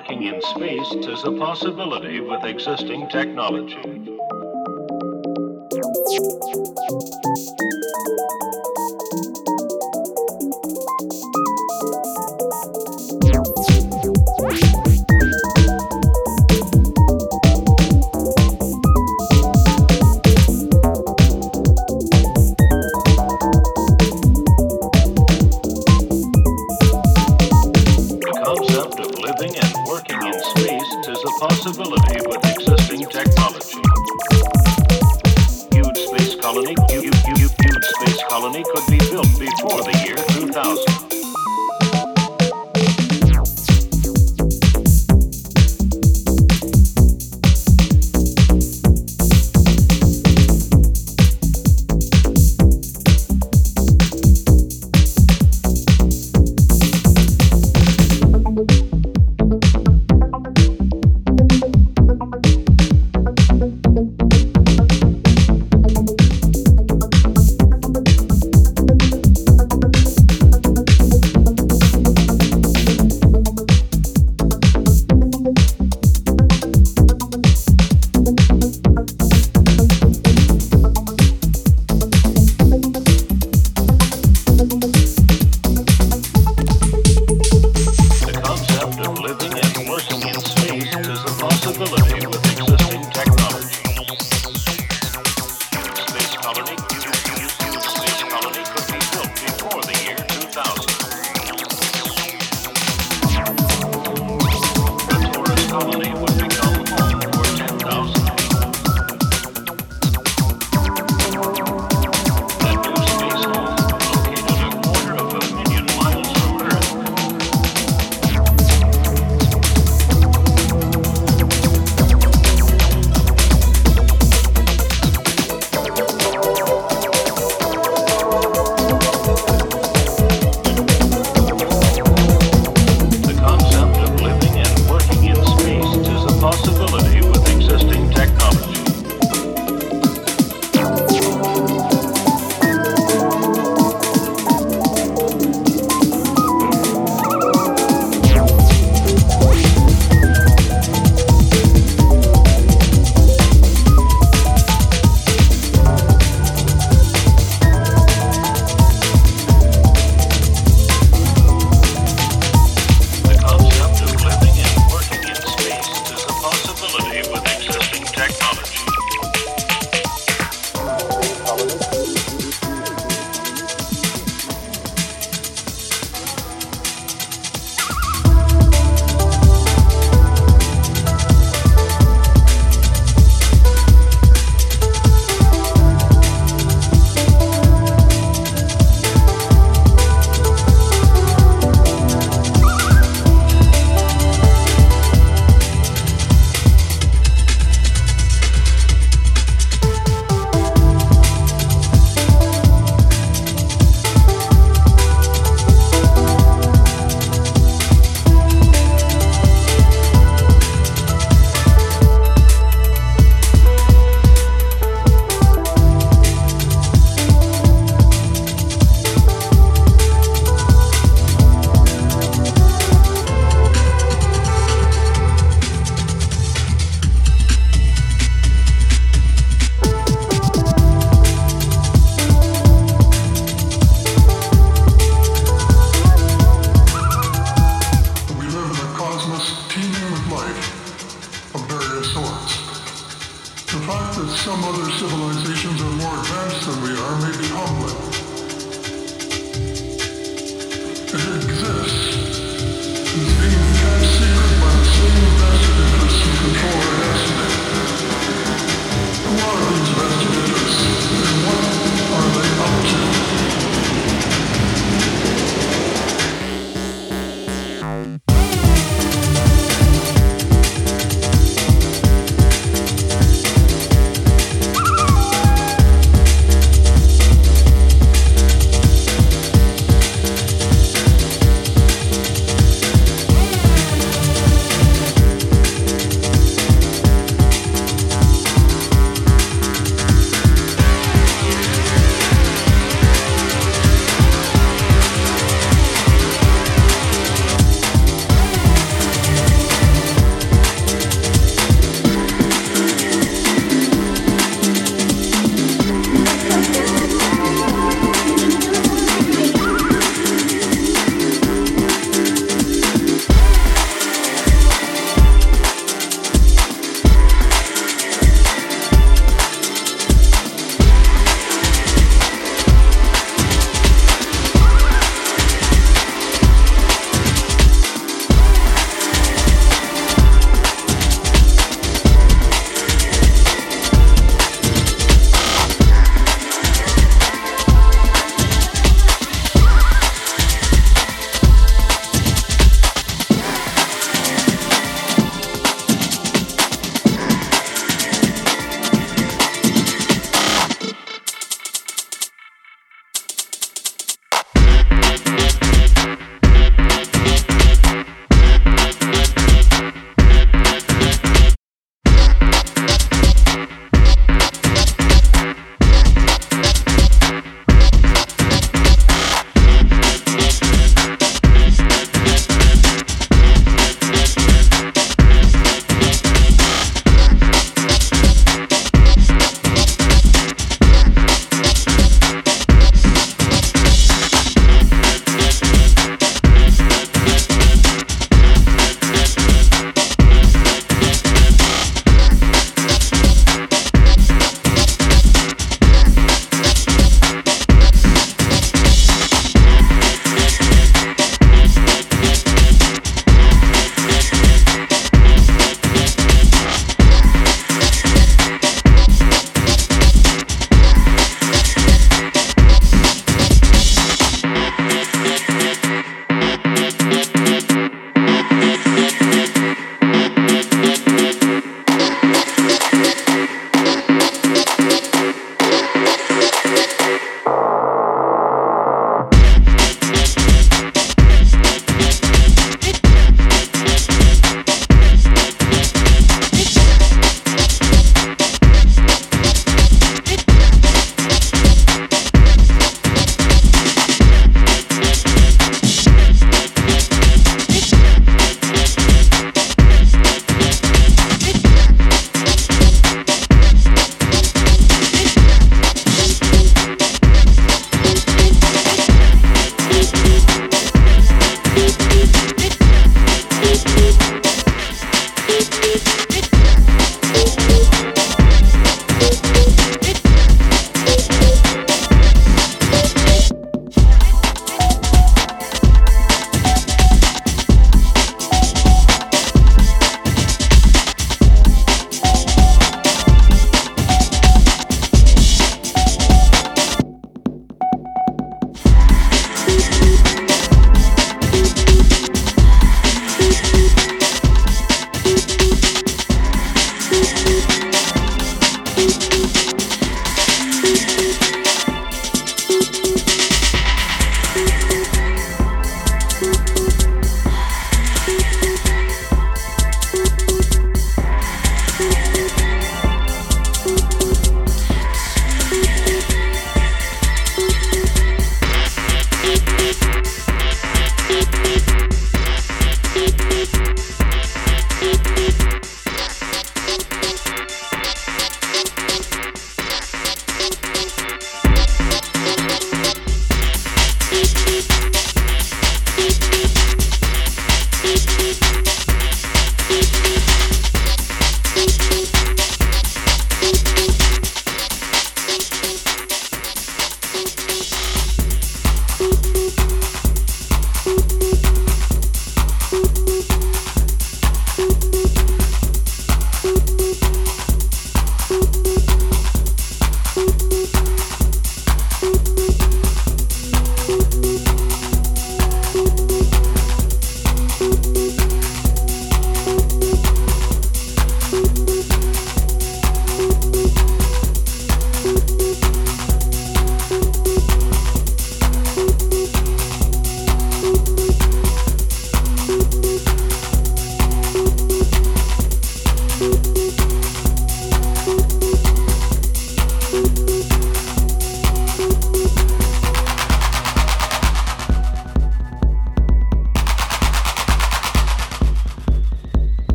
working in space is a possibility with existing technology.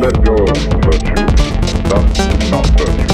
Let go of virtue, thus not virtue.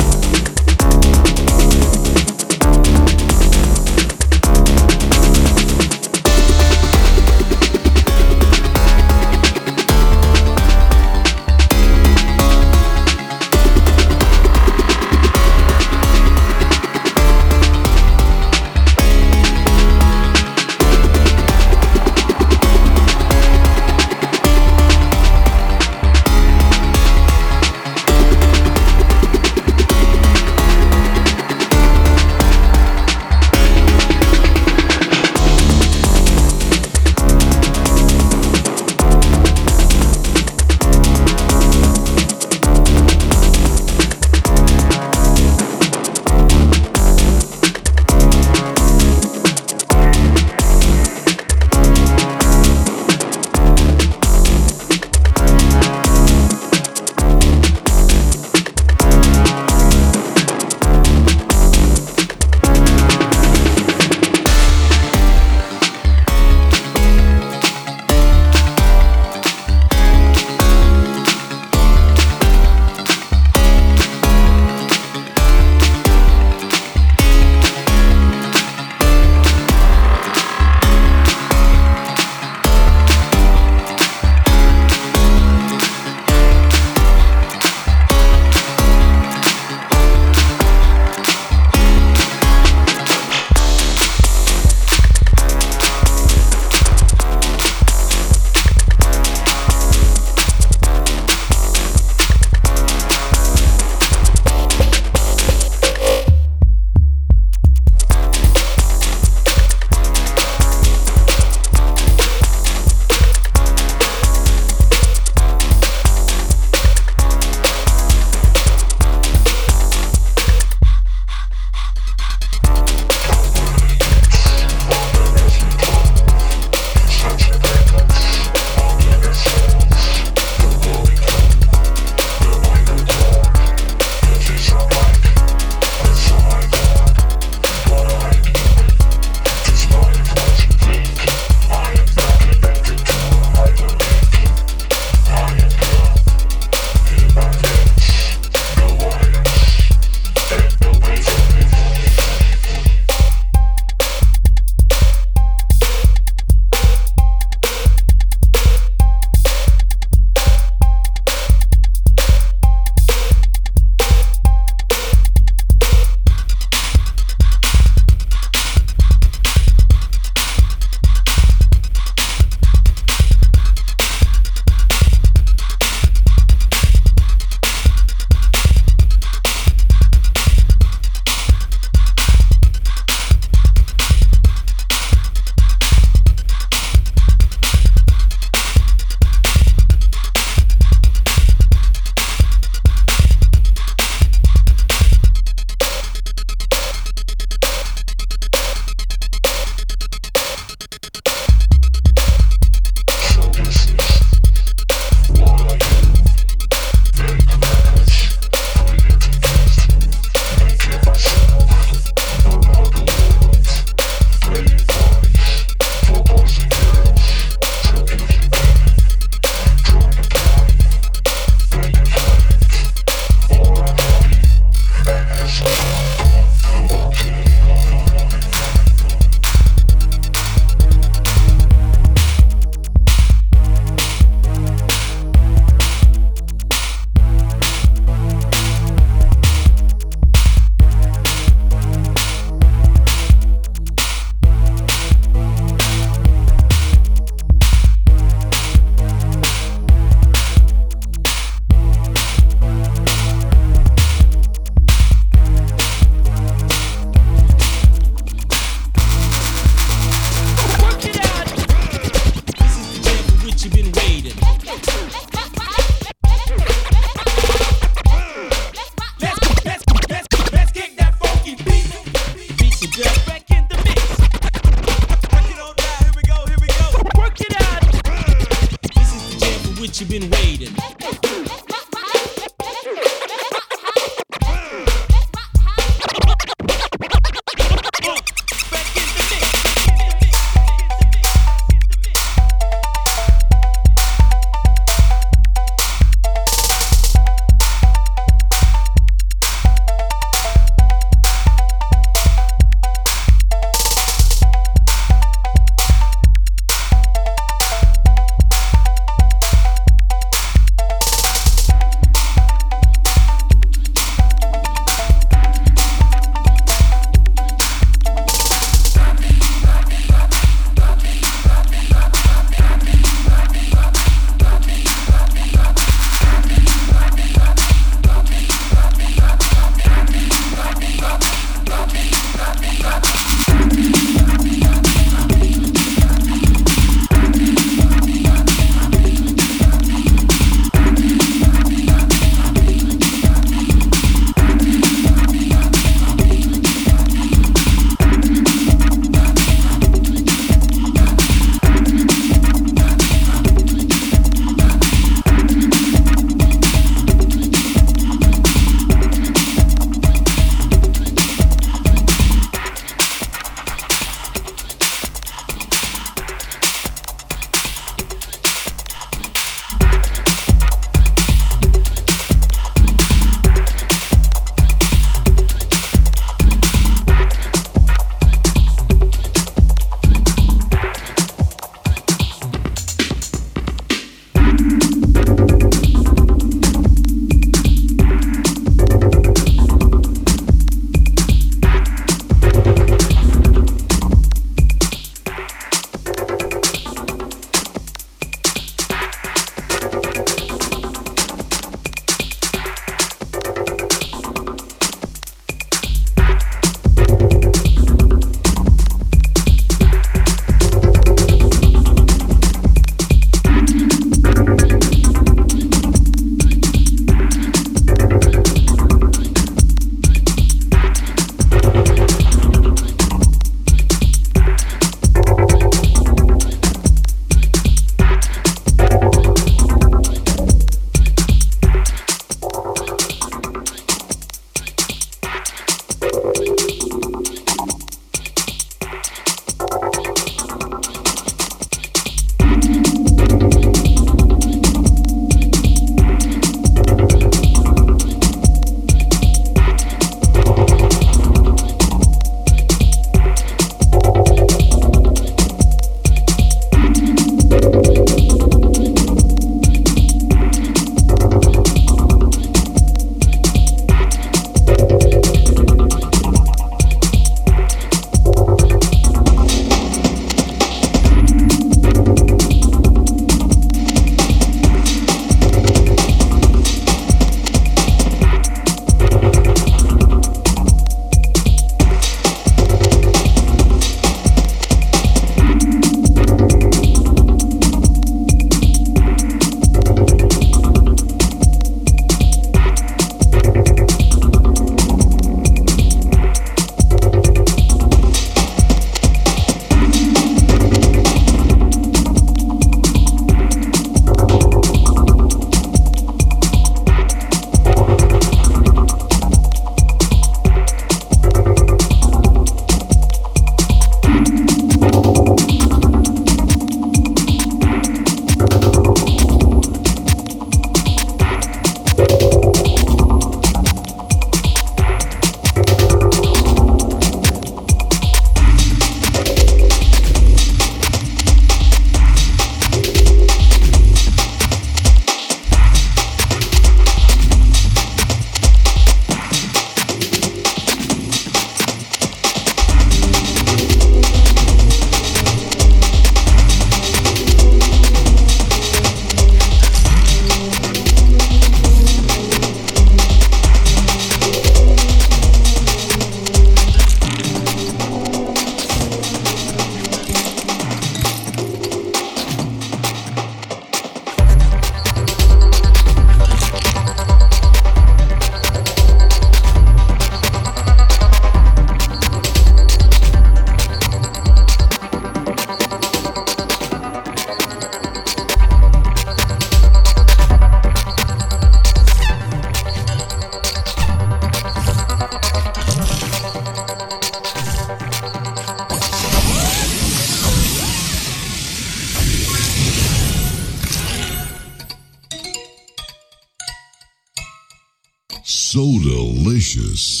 So delicious.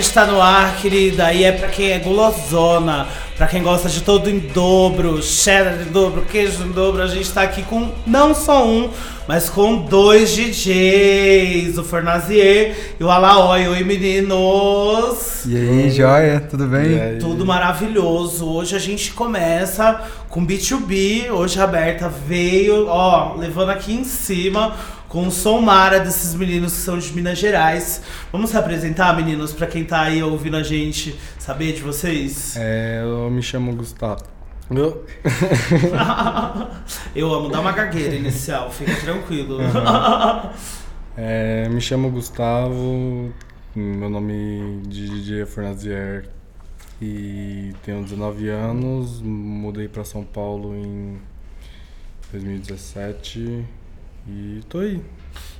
Está no ar, querida, e é pra quem é gulosona, pra quem gosta de todo em dobro, cheddar em dobro, queijo em dobro. A gente tá aqui com não só um, mas com dois DJs, o Fornazier e o Alaoi. Oi, meninos! E aí, joia? Tudo bem? Tudo maravilhoso. Hoje a gente começa com B2B. Hoje a Berta veio, ó, levando aqui em cima com o som mara desses meninos que são de Minas Gerais. Vamos se apresentar, meninos, pra quem tá aí ouvindo a gente saber de vocês? É, eu me chamo Gustavo. Eu? Eu amo dar uma gagueira inicial, fica tranquilo. É, me chamo Gustavo, meu nome de DJ é Fornazier e tenho 19 anos, mudei para São Paulo em 2017 e tô aí.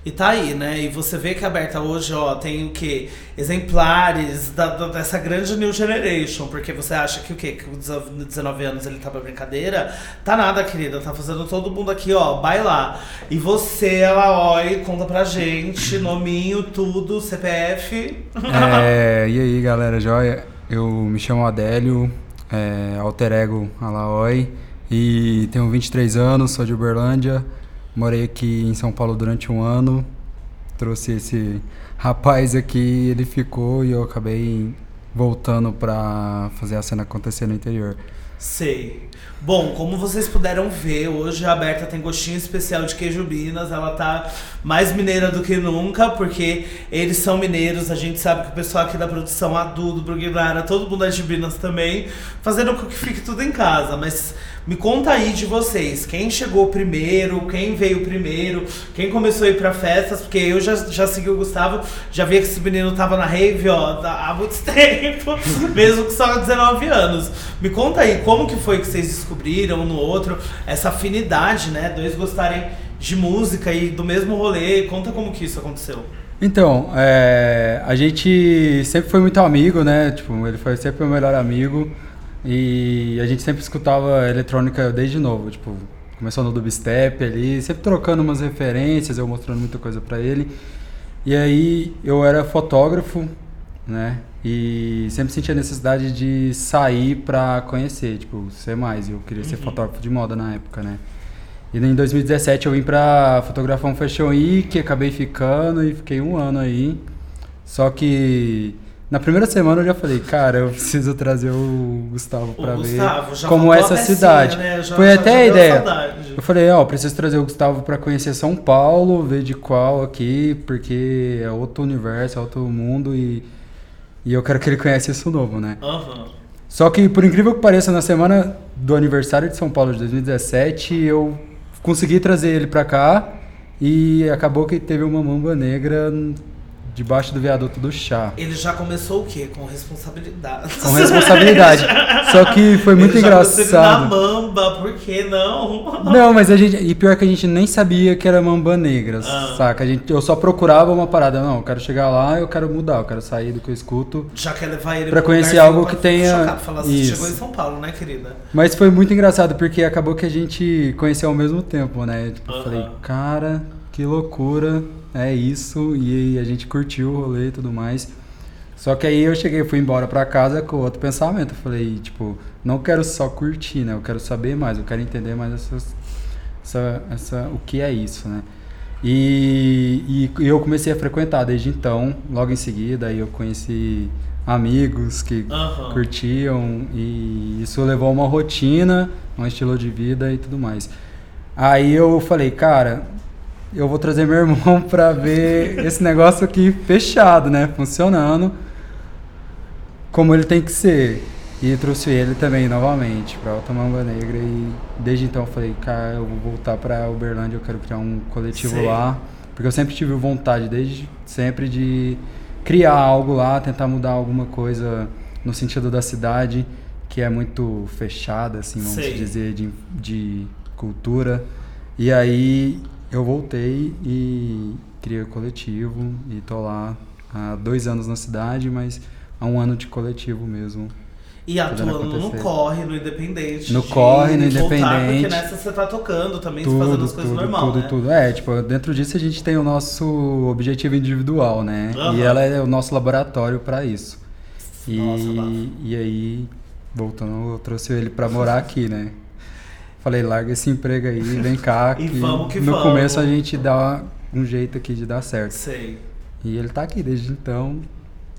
E tá aí, né? E você vê que a Berta hoje, ó, tem o quê? Exemplares da, da- dessa grande new generation. Porque você acha que o quê? Que com 19 anos ele tá pra brincadeira? Tá nada, querida. Tá fazendo todo mundo aqui, ó, bailar. E você, ela, ó, e conta pra gente, nominho, tudo, CPF. É, e aí, galera, joia? Eu me chamo Adélio, é, alter ego Alaoi, e tenho 23 anos, sou de Uberlândia. Morei aqui em São Paulo durante um ano. Trouxe esse rapaz aqui, ele ficou e eu acabei voltando pra fazer a cena acontecer no interior. Sei. Bom, como vocês puderam ver, hoje a Berta tem gostinho especial de queijo Minas. Ela tá mais mineira do que nunca, porque eles são mineiros. A gente sabe que o pessoal aqui da produção, a Dudo, Bruguinara, todo mundo é de Minas também, fazendo com que fique tudo em casa. Mas me conta aí de vocês, quem chegou primeiro, quem veio primeiro, quem começou a ir pra festas, porque eu já, já segui o Gustavo, já vi que esse menino tava na rave, ó, há muito tempo, mesmo que só 19 anos. Me conta aí, como que foi que vocês descobriram um no outro essa afinidade, né? Dois gostarem de música e do mesmo rolê. Conta como que isso aconteceu. Então, é, a gente sempre foi muito amigo, né? Tipo, ele foi sempre meu melhor amigo. E a gente sempre escutava eletrônica desde novo, tipo, começou no dubstep ali, sempre trocando umas referências, eu mostrando muita coisa pra ele. E aí eu era fotógrafo, né? E sempre sentia a necessidade de sair pra conhecer, tipo, ser mais. Eu queria ser fotógrafo de moda na época, né? E em 2017 eu vim pra fotografar um Fashion Week, acabei ficando e fiquei um ano aí. Só que na primeira semana eu já falei, cara, eu preciso trazer o Gustavo O pra ver Gustavo, como é essa pecinha, cidade. né? Já- Foi já- até já a ideia. saudade. Eu falei, ó, preciso trazer o Gustavo pra conhecer São Paulo, ver de qual aqui, porque é outro universo, é outro mundo e, e eu quero que ele conheça isso novo, né? Aham. Só que, por incrível que pareça, na semana do aniversário de São Paulo de 2017, eu consegui trazer ele pra cá e acabou que teve uma mamba negra debaixo do viaduto do chá. Ele já começou o quê? Com responsabilidade. Com responsabilidade. Só que foi muito Ele já ele Na engraçado. mamba, por que não? Não, mas a gente. E pior que a gente nem sabia que era mamba negra, Ah. saca? A gente, eu só procurava uma parada. Não, eu quero chegar lá, eu quero mudar, eu quero sair do que eu escuto. Já quer levar ele Pra conhecer algo que tenha- Chocado, falar assim, Isso. chegou em São Paulo, né, querida? Mas foi muito engraçado, porque acabou que a gente conheceu ao mesmo tempo, né? Tipo, eu Aham. falei, cara, que loucura, é isso. E a gente curtiu o rolê e tudo mais. Só que aí eu cheguei, fui embora pra casa com outro pensamento. Eu falei, tipo, não quero só curtir, né? Eu quero saber mais, eu quero entender mais essas, essa, essa, o que é isso, né? E, e, eu comecei a frequentar desde então, logo em seguida, aí eu conheci amigos que Aham. curtiam e isso levou a uma rotina, um estilo de vida e tudo mais. Aí eu falei, cara, eu vou trazer meu irmão pra ver esse negócio aqui fechado, né? Funcionando como ele tem que ser. E trouxe ele também novamente pra Alta Mamba Negra e desde então eu falei, cara, eu vou voltar pra Uberlândia, eu quero criar um coletivo Sei. lá, porque eu sempre tive vontade desde sempre de criar algo lá, tentar mudar alguma coisa no sentido da cidade, que é muito fechada assim, vamos Sei. dizer, de, de cultura. E aí eu voltei e criei o coletivo e tô lá há dois anos na cidade, mas há um ano de coletivo mesmo. E fazendo atuando no corre, no independente. No corre, no voltar, independente. Porque nessa você tá tocando também, fazendo Tudo, as coisas tudo, normal, tudo, né? tudo. É, tipo, dentro disso a gente tem o nosso objetivo individual, né? Aham. E ela é o nosso laboratório pra isso. E, Nossa, e aí, voltando, eu trouxe ele pra morar aqui, né? Falei, larga esse emprego aí, vem cá. E que vamos que no vamos. começo a gente dá um jeito aqui de dar certo. Sei. E ele tá aqui desde então,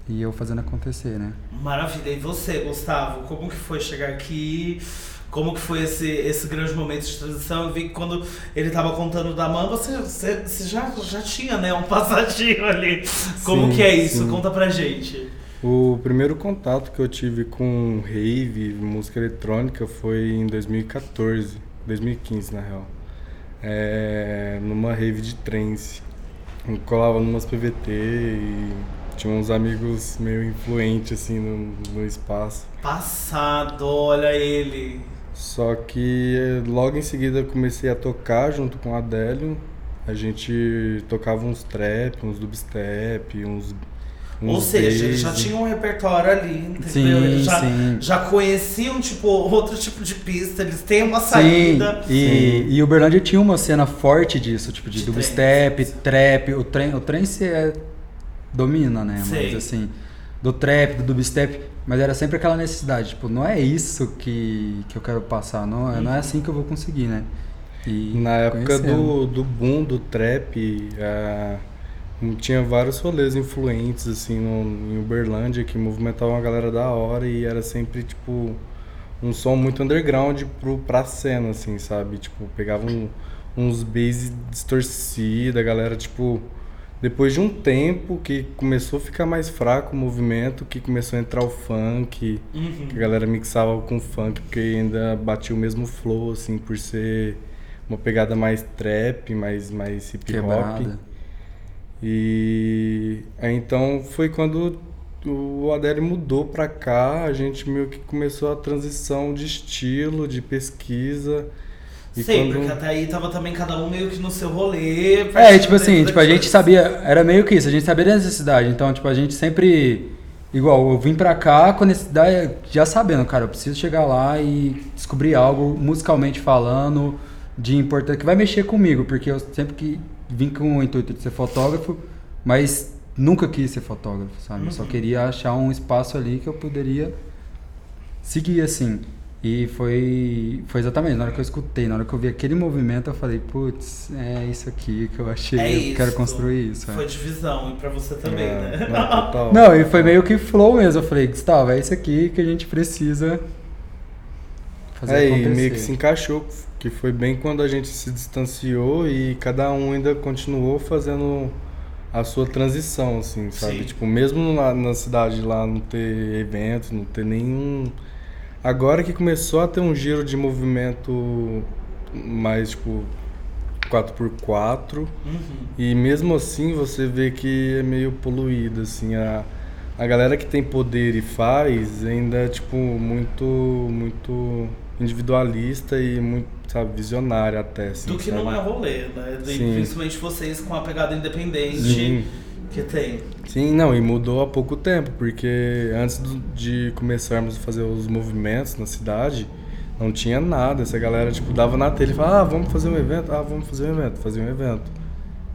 e eu fazendo acontecer, né? Maravilha. E você, Gustavo, como que foi chegar aqui? Como que foi esse, esse grande momento de transição? Eu vi que quando ele tava contando da mãe, você, você, você já, já tinha, né, um passadinho ali. Como Sim, que é isso? sim. Conta pra gente. O primeiro contato que eu tive com rave, música eletrônica, foi em 2014, 2015 na real. É, numa rave de trance. Eu colava numas PVT e tinha uns amigos meio influentes assim no, no espaço. Passado, olha ele. Só que eh, logo em seguida eu comecei a tocar junto com a Adélio. A gente tocava uns trap, uns dubstep, uns. Ou seja, eles já tinham um repertório ali, entendeu? Sim, eles já, sim. já conheciam, tipo, outro tipo de pista, eles têm uma Sim, saída. e, e Uberlândia tinha uma cena forte disso, tipo de, De dubstep, trap, o trem, o trem se é, domina, né? Sei. Mas assim, do trap, do dubstep, mas era sempre aquela necessidade, tipo, não é isso que, que eu quero passar, não, é- não é assim que eu vou conseguir, né? E Na época conhecendo. do, do boom do trap, ah, tinha vários rolês influentes assim no, em Uberlândia que movimentavam a galera da hora e era sempre tipo um som muito underground pro, pra cena, assim, sabe? Tipo, pegava um- uns bass distorcida, a galera, tipo. Depois de um tempo que começou a ficar mais fraco o movimento, que começou a entrar o funk, Uhum. que a galera mixava com funk, porque ainda batia o mesmo flow, assim, por ser uma pegada mais trap, mais, mais hip hop. Quebrada. E aí, então foi quando o Adélio mudou pra cá, a gente meio que começou a transição de estilo, de pesquisa. E Sei, quando- porque até aí tava também cada um meio que no seu rolê. É, tipo assim, tipo, a gente sabia, era meio que isso, a gente sabia da necessidade, então, tipo, a gente sempre, igual, eu vim pra cá com a necessidade, já sabendo, cara, eu preciso chegar lá e descobrir algo, musicalmente falando, de importante, que vai mexer comigo, porque eu sempre que vim com o intuito de ser fotógrafo, mas nunca quis ser fotógrafo, sabe? Eu só queria achar um espaço ali que eu poderia seguir assim. E foi, foi exatamente na hora que eu escutei, na hora que eu vi aquele movimento, eu falei, putz, é isso aqui que eu achei, É eu quero construir isso. é. Foi divisão, e pra você também, É, né? não. Não, e foi meio que flow mesmo. Eu falei, Gustavo, é isso aqui que a gente precisa fazer É, e acontecer. meio que se encaixou, que foi bem quando a gente se distanciou e cada um ainda continuou fazendo a sua transição, assim, sabe? Sim. Tipo, mesmo lá na cidade lá não ter eventos, não ter nenhum. Agora que começou a ter um giro de movimento mais, tipo, 4x4, Uhum. e mesmo assim você vê que é meio poluído, assim, a, a galera que tem poder e faz ainda é, tipo, muito, muito individualista e muito, sabe, visionária até, assim, Do que sabe? não é rolê, né? De-. Principalmente vocês com a pegada independente Sim. que tem. Sim, não, e mudou há pouco tempo, porque antes do- de começarmos a fazer os movimentos na cidade, não tinha nada. Essa galera, tipo, dava na telha e falava, ah, vamos fazer um evento, ah, vamos fazer um evento, fazer um evento,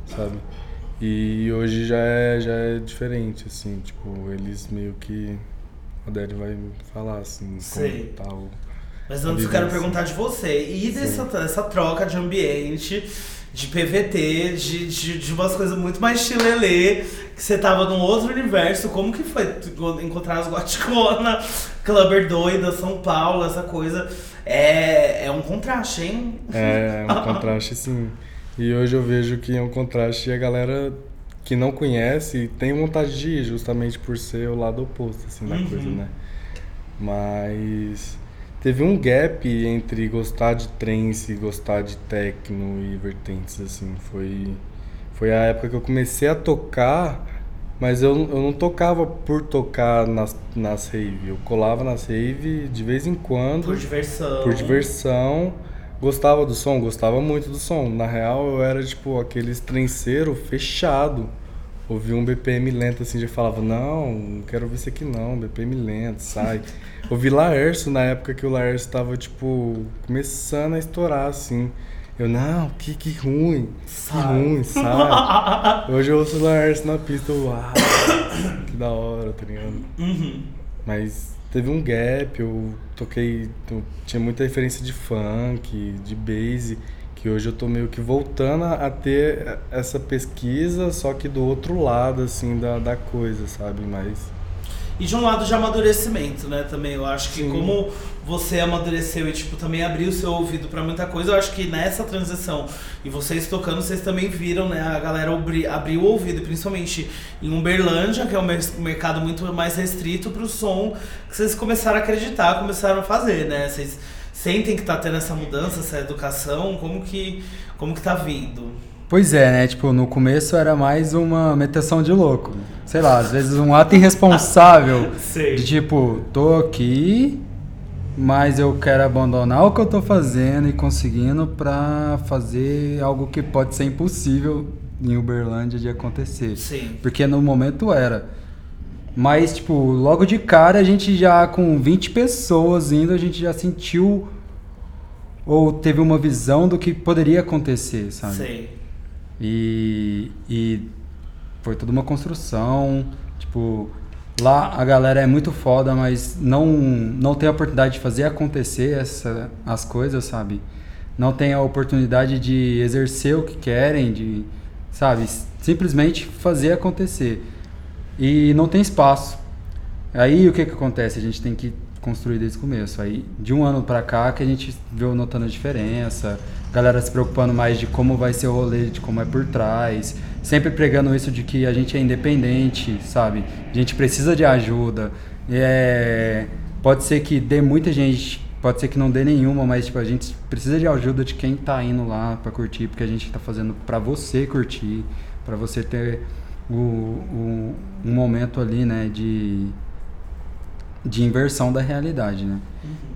sabe? E hoje já é, já é diferente, assim, tipo, eles meio que. O Adélio vai falar, assim, Sei. como tal. Mas antes eu quero perguntar de você. E dessa, dessa troca de ambiente, de PVT, de, de, de umas coisas muito mais chilelê, que você tava num outro universo. Como que foi encontrar as Goticona, Clubber Doida, São Paulo, essa coisa? É, é um contraste, hein? É, um contraste sim. E hoje eu vejo que é um contraste e a galera que não conhece tem vontade de ir, justamente por ser o lado oposto assim, da Uhum. coisa, né? Mas teve um gap entre gostar de trance e gostar de techno e vertentes, assim. Foi, foi a época que eu comecei a tocar, mas eu, eu não tocava por tocar nas, nas rave. Eu colava nas rave de vez em quando Por diversão. por diversão. Gostava do som, gostava muito do som. Na real, eu era tipo aquele estrenceiro fechado ouvia um BPM lento assim, já falava, não, não quero ouvir isso aqui não, BPM lento, sai. ouvi Laércio na época que o Laércio tava, tipo, começando a estourar, assim. Eu, não, que, que ruim, que Sai. ruim, sai. Hoje eu ouço o Laércio na pista, eu, uau, que da hora, tá ligado? Uhum. Mas teve um gap, eu toquei. eu tinha muita referência de funk, de bass, que hoje eu tô meio que voltando a ter essa pesquisa, só que do outro lado, assim, da, da coisa, sabe? Mas. E de um lado de amadurecimento, né, também. Eu acho que Sim. como você amadureceu e, tipo, também abriu o seu ouvido pra muita coisa, eu acho que nessa transição, e vocês tocando, vocês também viram, né, a galera abri, abriu o ouvido, principalmente em Uberlândia, que é um mer- mercado muito mais restrito pro som, que vocês começaram a acreditar, começaram a fazer, né? Vocês sentem que tá tendo essa mudança, essa educação, como que, como que tá vindo? Pois é, né? Tipo, no começo era mais uma meteção de louco. Sei lá, às vezes um ato irresponsável Sei. de tipo, tô aqui, mas eu quero abandonar o que eu tô fazendo e conseguindo pra fazer algo que pode ser impossível em Uberlândia de acontecer. Sim. Porque no momento era. Mas, tipo, logo de cara a gente já, com 20 pessoas indo, a gente já sentiu ou teve uma visão do que poderia acontecer, sabe? Sei. E, e foi toda uma construção. Tipo, lá a galera é muito foda, mas não, não tem a oportunidade de fazer acontecer essa, as coisas, sabe? Não tem a oportunidade de exercer o que querem, de, sabe? Simplesmente fazer acontecer. E não tem espaço. Aí o que que acontece? A gente tem que construir desde o começo. Aí de um ano pra cá que a gente viu notando a diferença, galera se preocupando mais de como vai ser o rolê, de como é por trás, sempre pregando isso de que a gente é independente, sabe? A gente precisa de ajuda. É, pode ser que dê muita gente, pode ser que não dê nenhuma, mas tipo, a gente precisa de ajuda de quem tá indo lá pra curtir, porque a gente tá fazendo pra você curtir, pra você ter o, o- um momento ali, né, de de inversão da realidade, né?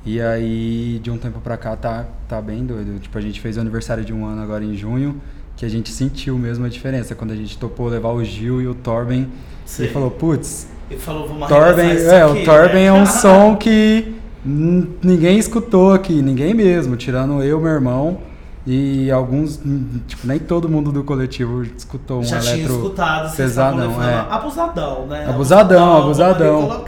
E aí, de um tempo pra cá, tá, tá bem doido. Tipo, a gente fez o aniversário de um ano agora em junho, que a gente sentiu mesmo a diferença. Quando a gente topou levar o Gil e o Torben, Sei. e falou, putz, E falou, vamos Torben, isso é, aqui, o Torben né? é um som que ninguém escutou aqui, ninguém mesmo, tirando eu, meu irmão e alguns, tipo, nem todo mundo do coletivo escutou um Já tinha eletro escutado, vocês estavam pesadão, é. abusadão, né? Abusadão, abusadão.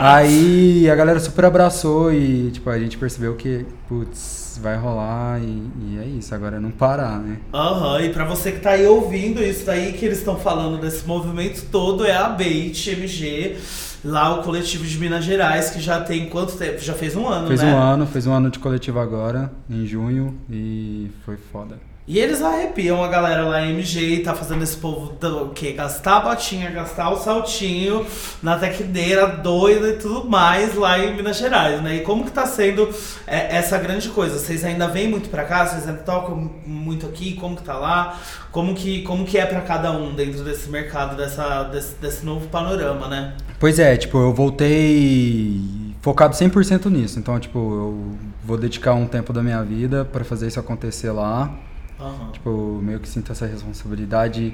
Aí a galera super abraçou e, tipo, a gente percebeu que, putz, vai rolar e, e é isso, agora é não parar, né? Aham, e pra você que tá aí ouvindo isso daí que eles estão falando desse movimento todo, é a Bait MG, lá o coletivo de Minas Gerais, que já tem quanto tempo? Já fez um ano, Fez né? um ano, fez um ano de coletivo agora, em junho, e foi foda. E eles arrepiam a galera lá em MG e tá fazendo esse povo do, o quê? Gastar a botinha, gastar o saltinho na tequideira doida e tudo mais lá em Minas Gerais, né? E como que tá sendo é, essa grande coisa? Vocês ainda vêm muito pra cá? Vocês ainda tocam muito aqui? Como que tá lá? Como que, como que é pra cada um dentro desse mercado, dessa, desse, desse novo panorama, né? Pois é, tipo, eu voltei focado 100% nisso. Então, tipo, eu vou dedicar um tempo da minha vida pra fazer isso acontecer lá. Aham. Tipo, meio que sinto essa responsabilidade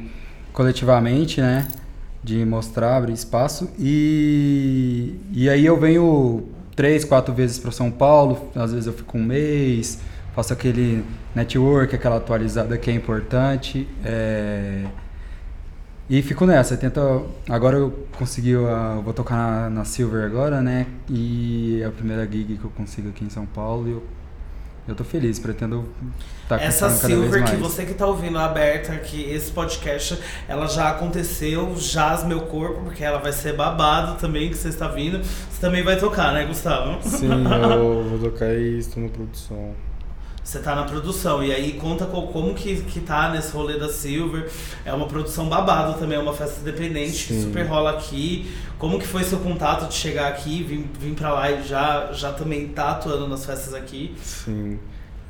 coletivamente, né? De mostrar, abrir espaço. E, e aí eu venho três, quatro vezes para São Paulo. Às vezes eu fico um mês, faço aquele network, aquela atualizada que é importante. é, E fico nessa, tenta. Agora eu consegui, a- eu vou tocar na, na Silver agora, né? E é a primeira gig que eu consigo aqui em São Paulo e eu, eu tô feliz, pretendo estar tá Essa conquistando cada vez Silver que você que tá ouvindo aberta, que esse podcast, ela já aconteceu, jaz meu corpo, porque ela vai ser babado também, que você está vindo. Você também vai tocar, né, Gustavo? Sim, eu vou tocar e estou na produção. Você tá na produção, e aí conta co- como que, que tá nesse rolê da Silver. É uma produção babado também, é uma festa independente que Sim. super rola aqui. Como que foi seu contato de chegar aqui, vir, vir pra lá e já, já também tá atuando nas festas aqui? Sim.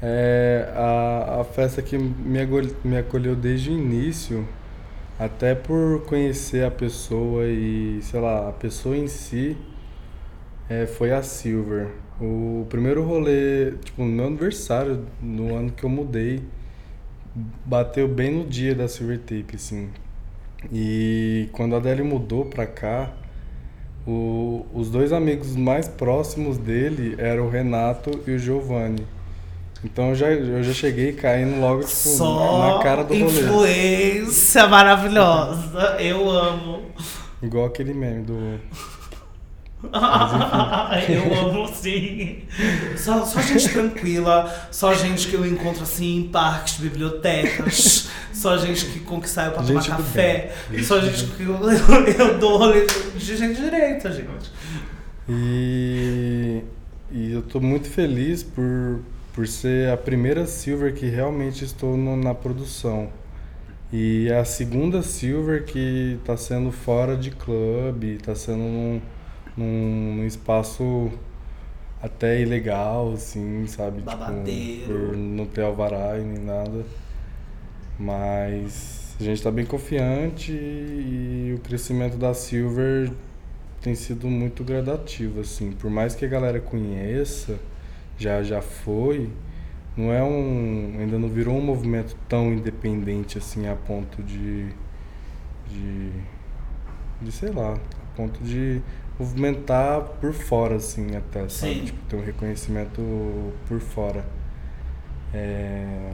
É, a, a festa que me, agol- me acolheu desde o início, até por conhecer a pessoa e, sei lá, a pessoa em si, é, foi a Silver. O primeiro rolê, tipo, no meu aniversário, no ano que eu mudei, bateu bem no dia da Silver Tape, assim. E quando a Adele mudou pra cá, o- os dois amigos mais próximos dele eram o Renato e o Giovanni. Então eu já, eu já cheguei caindo logo tipo, Só na cara do rolê. influência maravilhosa. Eu amo. Igual aquele meme do. eu amo sim. Só, só gente tranquila, só gente que eu encontro assim em parques, bibliotecas, só gente que, com que saio pra tomar Gente café, bem. só gente que eu, eu, eu dou de gente direita, gente. E, e eu tô muito feliz por, por ser a primeira Silver que realmente estou no- na produção. E é a segunda Silver que tá sendo fora de clube, tá sendo num, num espaço até ilegal, assim, sabe? Babadeiro. Tipo, por não ter alvará e nem nada. Mas a gente tá bem confiante e o crescimento da Silver tem sido muito gradativo, assim. Por mais que a galera conheça, já já foi, não é um. ainda não virou um movimento tão independente assim a ponto de. de. de sei lá, a ponto de movimentar por fora, assim, até, sabe? Sim. Tipo, ter um reconhecimento por fora. É,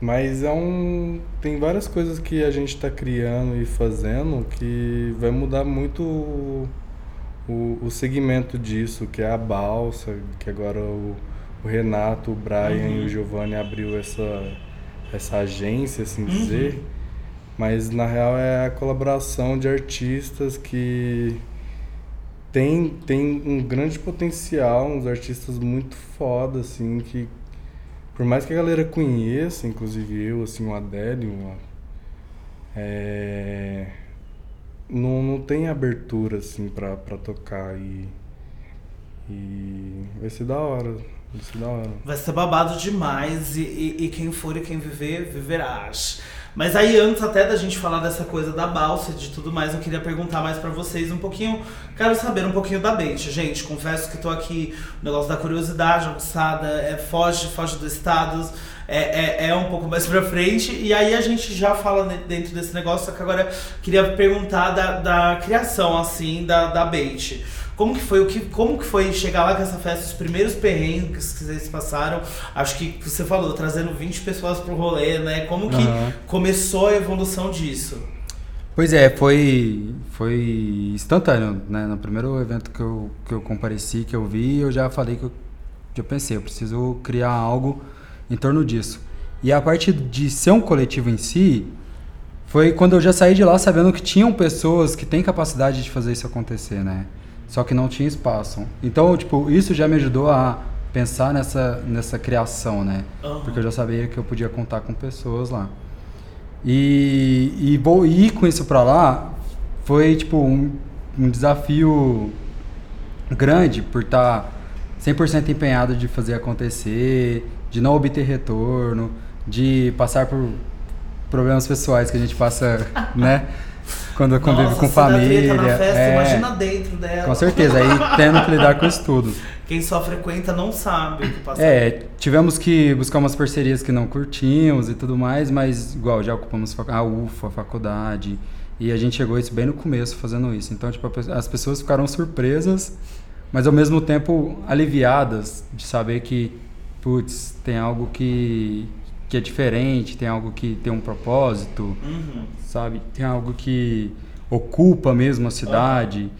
Mas é um. Tem várias coisas que a gente está criando e fazendo que vai mudar muito o, o, o segmento disso, que é a balsa, que agora o, o Renato, o Brian e o Giovanni abriu essa, essa agência, assim dizer. Mas na real é a colaboração de artistas que tem, tem um grande potencial, uns artistas muito foda, assim, que por mais que a galera conheça, inclusive eu, assim, o Adélio, é, não, não tem abertura, assim, pra, pra tocar e, e vai ser da hora, vai ser da hora. Vai ser babado demais e, e, e quem for e quem viver, viverás. Mas aí, antes até da gente falar dessa coisa da balsa e de tudo mais, eu queria perguntar mais pra vocês um pouquinho. Quero saber um pouquinho da Bait. Gente, confesso que tô aqui, o negócio da curiosidade, aguçada, é, foge, foge do status, é, é, é um pouco mais pra frente. E aí a gente já fala dentro desse negócio, só que agora queria perguntar da, da criação, assim, da, da Bait. Como que foi o que como que foi chegar lá com essa festa, os primeiros perrengues que vocês passaram? Acho que você falou trazendo 20 pessoas pro rolê, né? Como que Aham. começou a evolução disso? Pois é, foi, foi instantâneo, né? No primeiro evento que eu, que eu compareci, que eu vi, eu já falei que eu, que eu pensei, eu preciso criar algo em torno disso. E a parte de ser um coletivo em si, foi quando eu já saí de lá sabendo que tinham pessoas que têm capacidade de fazer isso acontecer, né? Só que não tinha espaço. Então, tipo, isso já me ajudou a pensar nessa, nessa criação, né? Aham. Porque eu já sabia que eu podia contar com pessoas lá. E, e vou ir com isso pra lá foi tipo um, um desafio grande por tá estar 100% empenhado de fazer acontecer, de não obter retorno, de passar por problemas pessoais que a gente passa, né? Quando convive Nossa, com família. na festa, é, imagina dentro dela. com certeza, aí tendo que lidar com isso tudo. Quem só frequenta não sabe o que passa. É, tivemos que buscar umas parcerias que não curtimos e tudo mais, mas igual, já ocupamos a UFA, a faculdade, e a gente chegou isso bem no começo fazendo isso. Então, tipo, as pessoas ficaram surpresas, mas ao mesmo tempo aliviadas de saber que, putz, tem algo que, que é diferente, tem algo que tem um propósito, Uhum. Sabe? Tem algo que ocupa mesmo a cidade.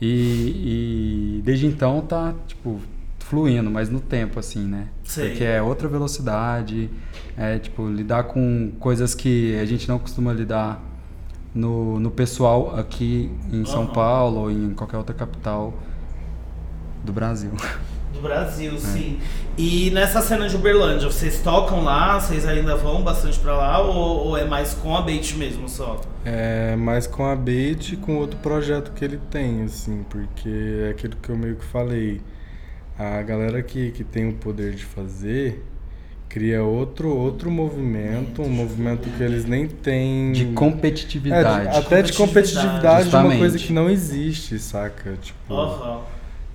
E, e desde então tá, tipo, fluindo, mas no tempo, assim, né? Sei. Porque é outra velocidade, é, tipo, lidar com coisas que a gente não costuma lidar no, no pessoal aqui em São. Paulo ou em qualquer outra capital do Brasil. Do Brasil, É. sim. E nessa cena de Uberlândia, vocês tocam lá? Vocês ainda vão bastante pra lá? Ou, ou é mais com a Bait mesmo só? É, mais com a Bait e com outro projeto que ele tem, assim, porque é aquilo que eu meio que falei. A galera que, que tem o poder de fazer cria outro, outro movimento, um movimento que eles nem têm. De É, competitividade. de- até de Competitividade. de uma coisa que não existe, saca? Tipo. Aham.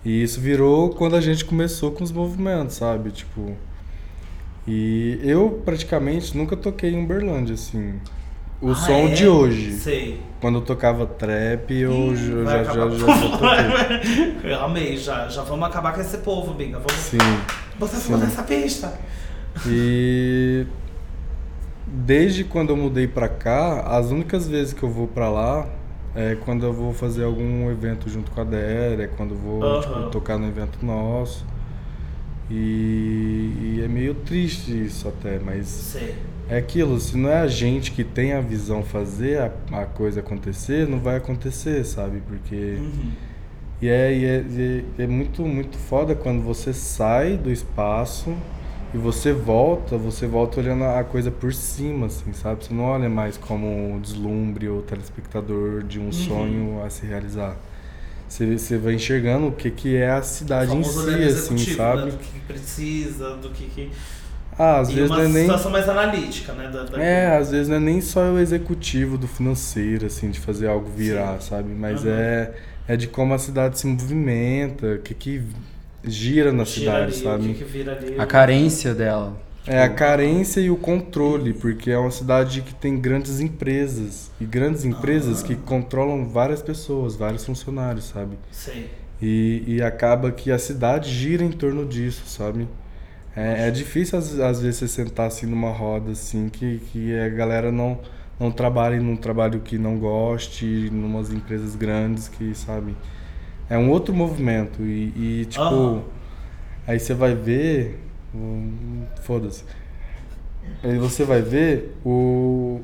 E isso virou quando a gente começou com os movimentos, sabe? Tipo. E eu praticamente nunca toquei em Uberlândia, assim. o Ah, som é? de hoje. Sei. Quando eu tocava trap, eu Ih, já, já, já, já. Eu amei, já, já vamos acabar com esse povo, Binga. Vamos Sim. botar sim. botar essa pista. E desde quando eu mudei pra cá, as únicas vezes que eu vou pra lá é quando eu vou fazer algum evento junto com a DR, é quando eu vou Aham. tipo, tocar no evento nosso. E, e é meio triste isso até, mas Sei. é aquilo, se não é a gente que tem a visão fazer a, a coisa acontecer, não vai acontecer, sabe? Porque. Uhum. E é, e é, e é- é muito, muito foda quando você sai do espaço e você volta, você volta olhando a coisa por cima, assim, sabe? Você não olha mais como um deslumbre ou telespectador de Uhum. um sonho a se realizar. Você, você vai enxergando o que, que é a cidade em si, assim, sabe? né, Do que precisa, do que. que... Ah, às e vezes uma não é nem. situação mais analítica, né? Da, da- É, às vezes não é nem só o executivo do financeiro, assim, de fazer algo virar, Sim. sabe? Mas Aham. é, é de como a cidade se movimenta, o que, que gira na Gira cidade, ali, sabe? Que, vira ali. A carência dela. É a carência e o controle, porque é uma cidade que tem grandes empresas. E grandes empresas Ah. que controlam várias pessoas, vários funcionários, sabe? Sei. E, e acaba que a cidade gira em torno disso, sabe? É, é difícil às, às vezes você sentar assim numa roda assim que, que a galera não, não trabalhe num trabalho que não goste, numas empresas grandes que, sabe? É um outro movimento e, e, tipo, Aham. aí você vai ver, hum, foda-se. Aí você vai ver o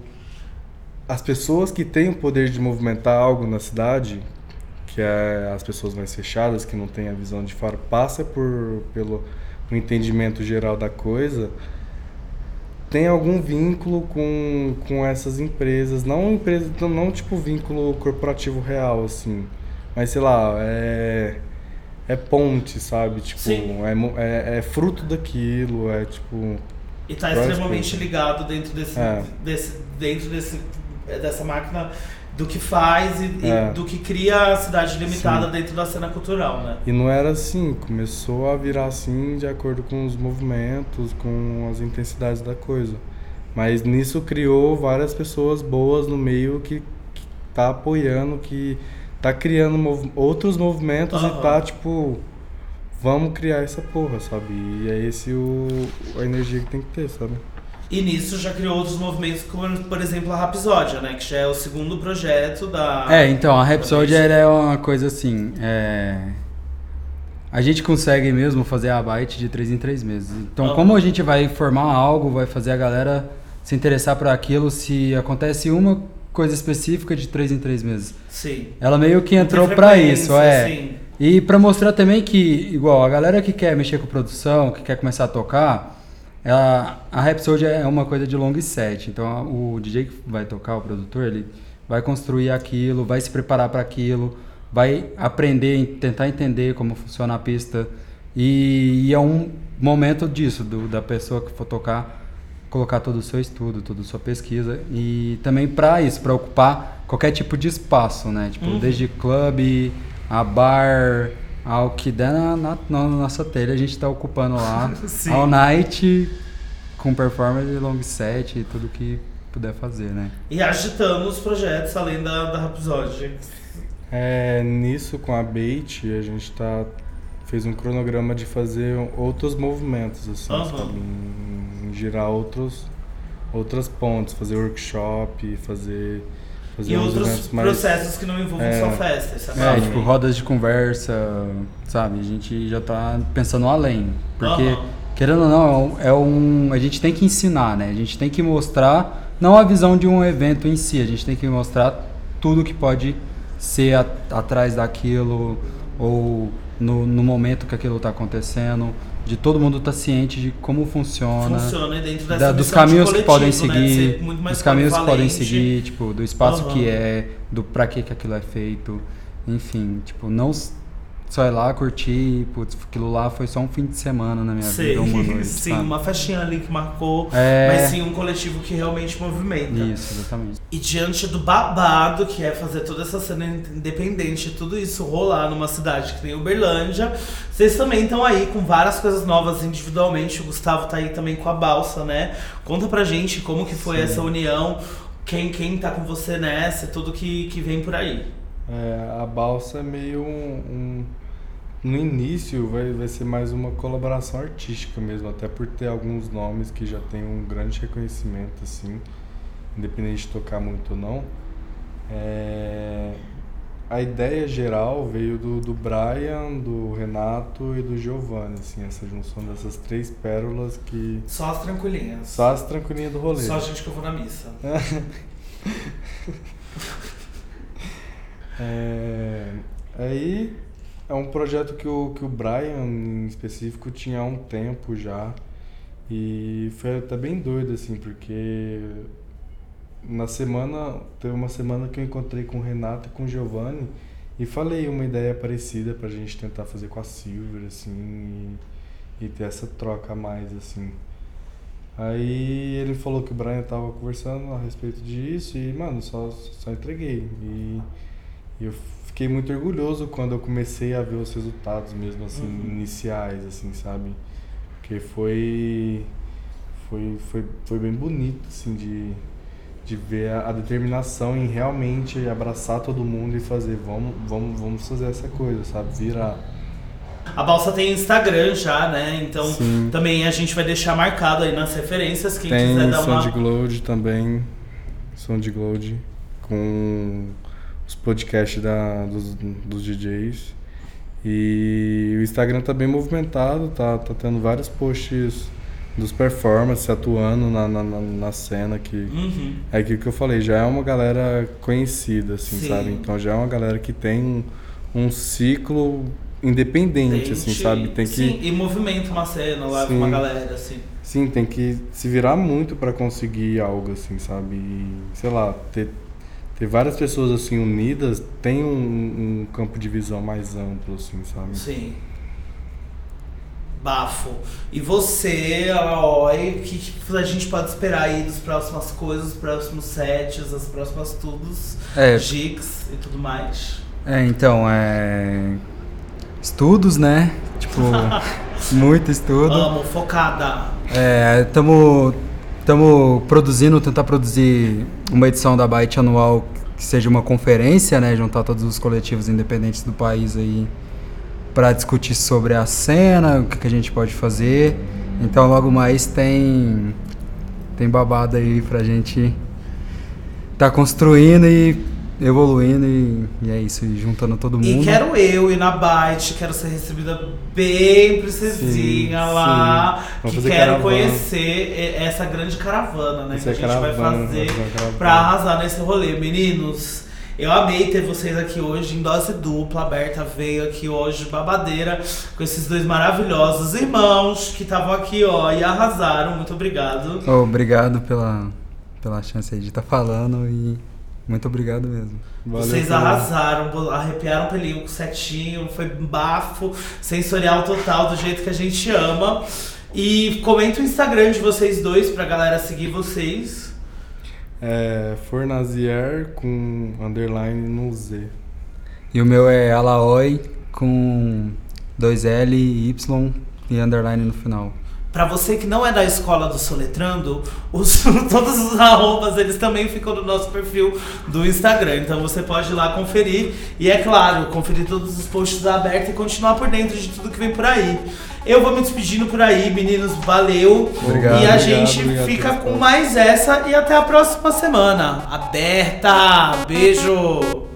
as pessoas que têm o poder de movimentar algo na cidade, que é as pessoas mais fechadas, que não têm a visão de fora, passa por pelo o entendimento geral da coisa, tem algum vínculo com, com essas empresas, não empresa, não tipo vínculo corporativo real assim, mas sei lá, é é ponte, sabe? Tipo, Sim. é, é, é fruto daquilo, é tipo E tá extremamente ligado dentro desse, É. desse dentro desse dessa máquina do que faz e, e É. do que cria a cidade limitada dentro da cena cultural, né? E não era assim, começou a virar assim de acordo com os movimentos, com as intensidades da coisa. Mas nisso criou várias pessoas boas no meio que, que tá apoiando, que tá criando mov- outros movimentos Aham. e tá tipo, vamos criar essa porra, sabe? E é esse o, a energia que tem que ter, sabe? E nisso já criou outros movimentos, como por exemplo a Rapsódia, né? Que já é o segundo projeto da. É, então, a ela é uma coisa assim. é, A gente consegue mesmo fazer a byte de 3 em 3 meses. Então, Aham. como a gente vai formar algo, vai fazer a galera se interessar por aquilo, se acontece uma coisa específica de 3 em 3 meses. Sim. Ela meio que entrou frequência, isso, é. sim. E pra mostrar também que, igual, a galera que quer mexer com produção, que quer começar a tocar, ela, a Rhapsody é uma coisa de long set. Então o DJ que vai tocar, o produtor, ele vai construir aquilo, vai se preparar para aquilo, vai aprender, en- tentar entender como funciona a pista. E, e é um momento disso, do- da pessoa que for tocar, colocar todo o seu estudo, toda a sua pesquisa. E também para isso, para ocupar qualquer tipo de espaço, né? Tipo, Uhum. desde clube, a bar, ao que der na, na- na nossa telha, a gente tá ocupando lá. All night, com performance, long set e tudo que puder fazer, né? E agitando os projetos além da, da Rapsódia. É, nisso com a Bait, a gente tá fez um cronograma de fazer outros movimentos assim, sabe, em girar outros outras pontes, fazer workshop, fazer fazer E uns outros eventos mais processos que não envolvam É. só festa. Isso é, É, tipo, rodas de conversa, sabe? A gente já tá pensando além. Porque, Aham. querendo ou não, é um. A gente tem que ensinar, né? A gente tem que mostrar, não a visão de um evento em si, a gente tem que mostrar tudo que pode ser a- atrás daquilo, ou no, no momento que aquilo tá acontecendo, de todo mundo estar ciente de como funciona. Funciona dentro dessa da- dos caminhos que podem coletivo, né, seguir, mais dos caminhos que podem seguir, tipo, do espaço Aham. que é, do pra que que aquilo é feito, enfim, tipo, não só ir lá curtir, putz, aquilo lá foi só um fim de semana na minha Sei. vida, uma noite, sim, sabe? uma festinha ali que marcou, É. mas sim um coletivo que realmente movimenta. Isso, exatamente. E diante do babado que é fazer toda essa cena independente, tudo isso rolar numa cidade que nem Uberlândia, vocês também estão aí com várias coisas novas individualmente. O Gustavo tá aí também com a balsa, né? Conta pra gente como que foi essa união. quem, quem tá com você nessa, tudo que, que vem por aí. É, a balsa é meio um, um- No início vai, vai ser mais uma colaboração artística mesmo, até por ter alguns nomes que já tem um grande reconhecimento, assim, independente de tocar muito ou não. É, a ideia geral veio do, do Brian, do Renato e do Giovanni, assim, essa junção dessas três pérolas que. Só as tranquilinhas. Só as tranquilinhas do rolê. Só a gente que eu vou na missa. É, aí é um projeto que o, que o Brian, em específico, tinha há um tempo já. E foi até bem doido, assim, porque na semana, teve uma semana que eu encontrei com o Renato e com o Giovanni e falei uma ideia parecida pra gente tentar fazer com a Silver, assim, e, e ter essa troca a mais, assim. Aí ele falou que o Brian tava conversando a respeito disso e, mano, só, só entreguei. E, e eu fiquei muito orgulhoso quando eu comecei a ver os resultados mesmo, assim, iniciais, assim, sabe? Porque foi, foi, foi, foi bem bonito, assim, de, de ver a, a determinação em realmente abraçar todo mundo e fazer, vamos, vamos, vamos fazer essa coisa, sabe? Virar. A Balsa tem Instagram já, né? Então Sim. também a gente vai deixar marcado aí nas referências. Quem quiser Tem dar uma. SoundCloud também, SoundCloud, com os podcasts da, dos, dos DJs. E o Instagram tá bem movimentado, tá, tá tendo vários posts dos performances atuando na, na, na- na cena que Uhum. é aquilo que eu falei, já é uma galera conhecida, assim, Sim. sabe? Então já é uma galera que tem um, um ciclo independente, assim, sabe? Tem que Sim, e movimenta uma cena, leva Sim. uma galera, assim. Sim, tem que se virar muito pra conseguir algo assim, sabe? E, sei lá, ter, ter várias pessoas assim unidas tem um, um campo de visão mais amplo, assim, sabe? Sim. Bafo. E você, Oi, o que, que a gente pode esperar aí das próximas coisas, dos próximos sets, as próximas tubos, É. gigs e tudo mais? É, então, é. Estudos, né? Tipo, muito estudo. Amo, focada. É, estamos estamos produzindo, tentar produzir uma edição da Byte anual que seja uma conferência, né? Juntar todos os coletivos independentes do país aí para discutir sobre a cena, o que, que a gente pode fazer. Então logo mais tem tem babado aí pra gente tá construindo e evoluindo e, e é isso, e juntando todo mundo. E quero eu ir na Byte, quero ser recebida bem princesinha Sim, lá. sim. Que quero caravana. conhecer essa grande caravana, né? Que a é gente vai caravana, fazer vai fazer pra arrasar nesse rolê. Meninos, eu amei ter vocês aqui hoje em dose dupla. Aberta veio aqui hoje, babadeira, com esses dois maravilhosos irmãos que estavam aqui, ó, e arrasaram. Muito obrigado. Oh, obrigado pela, pela chance aí de estar falando e muito obrigado mesmo. Valeu, Vocês arrasaram, arrepiaram o pelinho com setinho, foi bafo, sensorial total, do jeito que a gente ama. E comenta o Instagram de vocês dois pra galera seguir vocês. É, Fornazier com underline no Z. E o meu é Alaoi com dois L, Y e underline no final. Pra você que não é da escola do Soletrando, os, todos os arrobas eles também ficam no nosso perfil do Instagram. Então você pode ir lá conferir. E é claro, conferir todos os posts da Aberta e continuar por dentro de tudo que vem por aí. Eu vou me despedindo por aí, meninos. Valeu. Obrigado, e a obrigado, gente obrigado fica com mais essa e até a próxima semana. Aberta! Beijo!